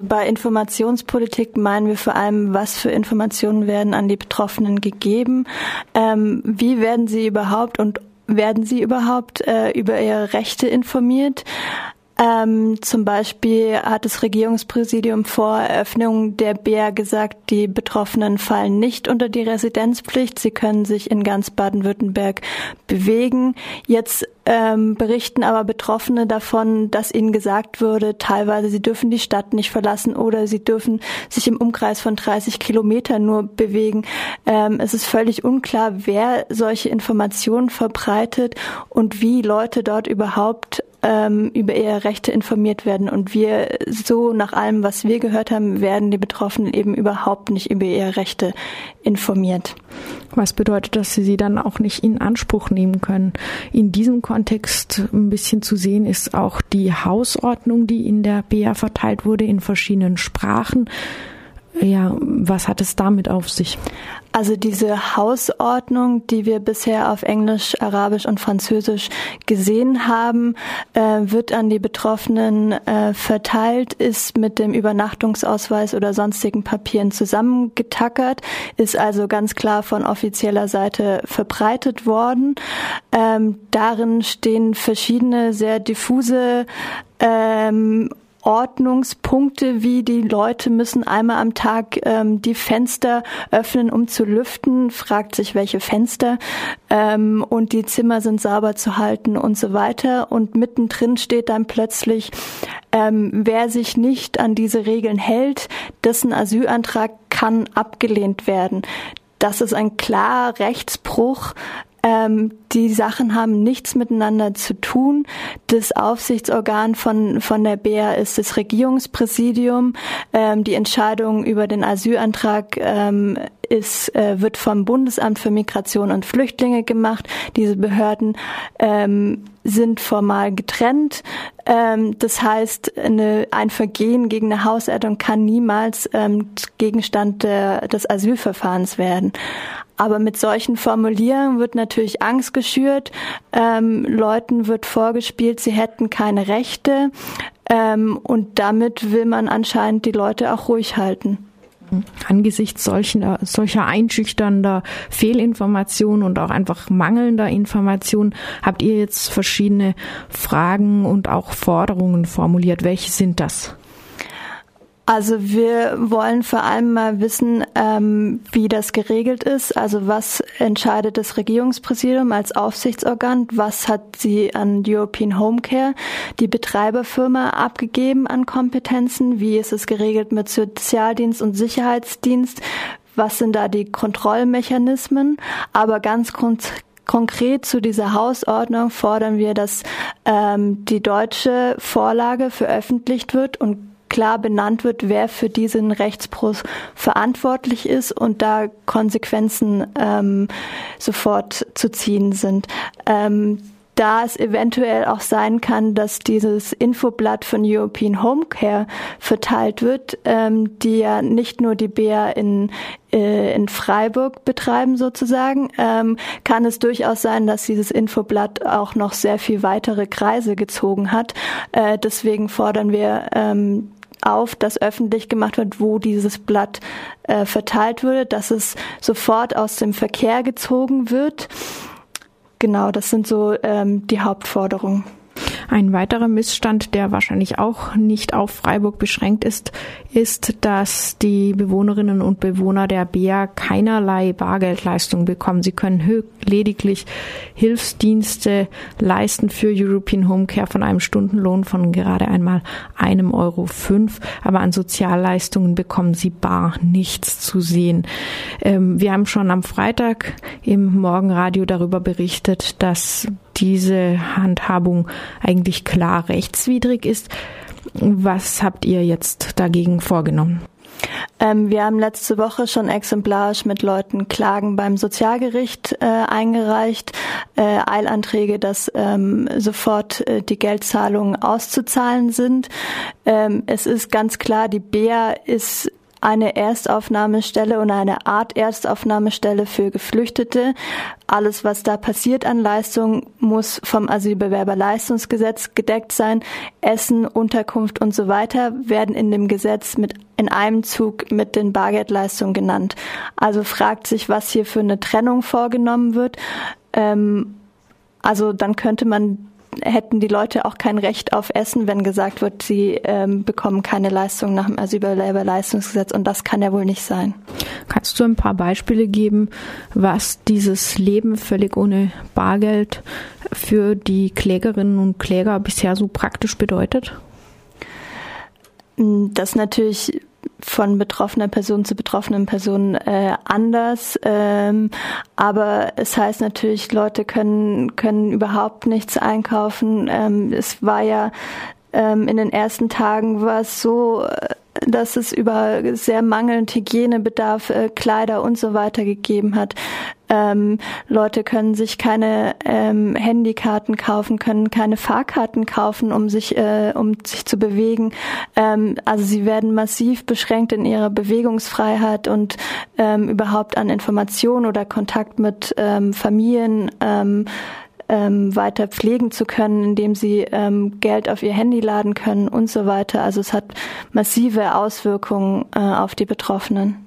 Bei Informationspolitik meinen wir vor allem, was für Informationen werden an die Betroffenen gegeben, ähm, wie werden sie überhaupt und werden sie überhaupt äh, über ihre Rechte informiert? Ähm, zum Beispiel hat das Regierungspräsidium vor Eröffnung der BR gesagt, die Betroffenen fallen nicht unter die Residenzpflicht. Sie können sich in ganz Baden-Württemberg bewegen. Jetzt ähm, berichten aber Betroffene davon, dass ihnen gesagt wurde, teilweise sie dürfen die Stadt nicht verlassen oder sie dürfen sich im Umkreis von 30 Kilometern nur bewegen. Ähm, es ist völlig unklar, wer solche Informationen verbreitet und wie Leute dort überhaupt ähm, über ihre Rechte informiert werden. Und wir, so nach allem, was wir gehört haben, werden die Betroffenen eben überhaupt nicht über ihre Rechte informiert. Was bedeutet, dass sie sie dann auch nicht in Anspruch nehmen können? In diesem Kontext ein bisschen zu sehen ist auch die Hausordnung, die in der BA verteilt wurde in verschiedenen Sprachen. Ja, was hat es damit auf sich? Also diese Hausordnung, die wir bisher auf Englisch, Arabisch und Französisch gesehen haben, äh, wird an die Betroffenen äh, verteilt, ist mit dem Übernachtungsausweis oder sonstigen Papieren zusammengetackert, ist also ganz klar von offizieller Seite verbreitet worden. Ähm, darin stehen verschiedene sehr diffuse ähm, Ordnungspunkte, wie die Leute müssen einmal am Tag ähm, die Fenster öffnen, um zu lüften, fragt sich welche Fenster ähm, und die Zimmer sind sauber zu halten und so weiter. Und mittendrin steht dann plötzlich, ähm, wer sich nicht an diese Regeln hält, dessen Asylantrag kann abgelehnt werden. Das ist ein klarer Rechtsbruch, ähm, die Sachen haben nichts miteinander zu tun. Das Aufsichtsorgan von, von der BR ist das Regierungspräsidium. Ähm, die Entscheidung über den Asylantrag ähm, ist, äh, wird vom Bundesamt für Migration und Flüchtlinge gemacht. Diese Behörden ähm, sind formal getrennt. Ähm, das heißt, eine, ein Vergehen gegen eine Hausordnung kann niemals ähm, Gegenstand der, des Asylverfahrens werden. Aber mit solchen Formulierungen wird natürlich Angst geschürt. Ähm, Leuten wird vorgespielt, sie hätten keine Rechte. Ähm, und damit will man anscheinend die Leute auch ruhig halten. Angesichts solcher, solcher einschüchternder Fehlinformationen und auch einfach mangelnder Informationen habt ihr jetzt verschiedene Fragen und auch Forderungen formuliert. Welche sind das? Also wir wollen vor allem mal wissen, ähm, wie das geregelt ist. Also was entscheidet das Regierungspräsidium als Aufsichtsorgan? Was hat sie an European Home Care, die Betreiberfirma, abgegeben an Kompetenzen? Wie ist es geregelt mit Sozialdienst und Sicherheitsdienst? Was sind da die Kontrollmechanismen? Aber ganz Konkret zu dieser Hausordnung fordern wir, dass ähm, die deutsche Vorlage veröffentlicht wird und klar benannt wird, wer für diesen Rechtsbruch verantwortlich ist und da Konsequenzen ähm, sofort zu ziehen sind. Ähm, da es eventuell auch sein kann, dass dieses Infoblatt von European Home Care verteilt wird, ähm, die ja nicht nur die BA in, äh, in Freiburg betreiben sozusagen, ähm, kann es durchaus sein, dass dieses Infoblatt auch noch sehr viel weitere Kreise gezogen hat. Äh, deswegen fordern wir ähm, auf, dass öffentlich gemacht wird, wo dieses Blatt äh, verteilt wurde, dass es sofort aus dem Verkehr gezogen wird. Genau, das sind so ähm, die Hauptforderungen. Ein weiterer Missstand, der wahrscheinlich auch nicht auf Freiburg beschränkt ist, ist, dass die Bewohnerinnen und Bewohner der BEA keinerlei Bargeldleistung bekommen. Sie können lediglich Hilfsdienste leisten für European Home Care von einem Stundenlohn von gerade einmal einem Euro fünf, aber an Sozialleistungen bekommen sie bar nichts zu sehen. Ähm, wir haben schon am Freitag im Morgenradio darüber berichtet, dass diese Handhabung eigentlich klar rechtswidrig ist. Was habt ihr jetzt dagegen vorgenommen? Ähm, wir haben letzte Woche schon exemplarisch mit Leuten Klagen beim Sozialgericht äh, eingereicht, äh, Eilanträge, dass ähm, sofort äh, die Geldzahlungen auszuzahlen sind. Ähm, es ist ganz klar, die BEA ist eine Erstaufnahmestelle und eine Art Erstaufnahmestelle für Geflüchtete. Alles, was da passiert an Leistung, muss vom Asylbewerberleistungsgesetz gedeckt sein. Essen, Unterkunft und so weiter werden in dem Gesetz mit in einem Zug mit den Bargeldleistungen genannt. Also fragt sich, was hier für eine Trennung vorgenommen wird. Ähm, also dann könnte man hätten die Leute auch kein Recht auf Essen, wenn gesagt wird, sie ähm, bekommen keine Leistung nach dem Asylbewerberleistungsgesetz und das kann ja wohl nicht sein. Kannst du ein paar Beispiele geben, was dieses Leben völlig ohne Bargeld für die Klägerinnen und Kläger bisher so praktisch bedeutet? Das natürlich von betroffener Person zu betroffenen Person äh, anders. Ähm, aber es heißt natürlich, Leute können, können überhaupt nichts einkaufen. Ähm, es war ja ähm, in den ersten Tagen war es so, äh, dass es über sehr mangelnd Hygienebedarf, äh, Kleider und so weiter gegeben hat. Ähm, Leute können sich keine ähm, Handykarten kaufen, können keine Fahrkarten kaufen, um sich, äh, um sich zu bewegen. Ähm, also sie werden massiv beschränkt in ihrer Bewegungsfreiheit und ähm, überhaupt an Information oder Kontakt mit ähm, Familien. Ähm, ähm, weiter pflegen zu können, indem sie ähm, Geld auf ihr Handy laden können und so weiter. Also es hat massive Auswirkungen äh, auf die Betroffenen.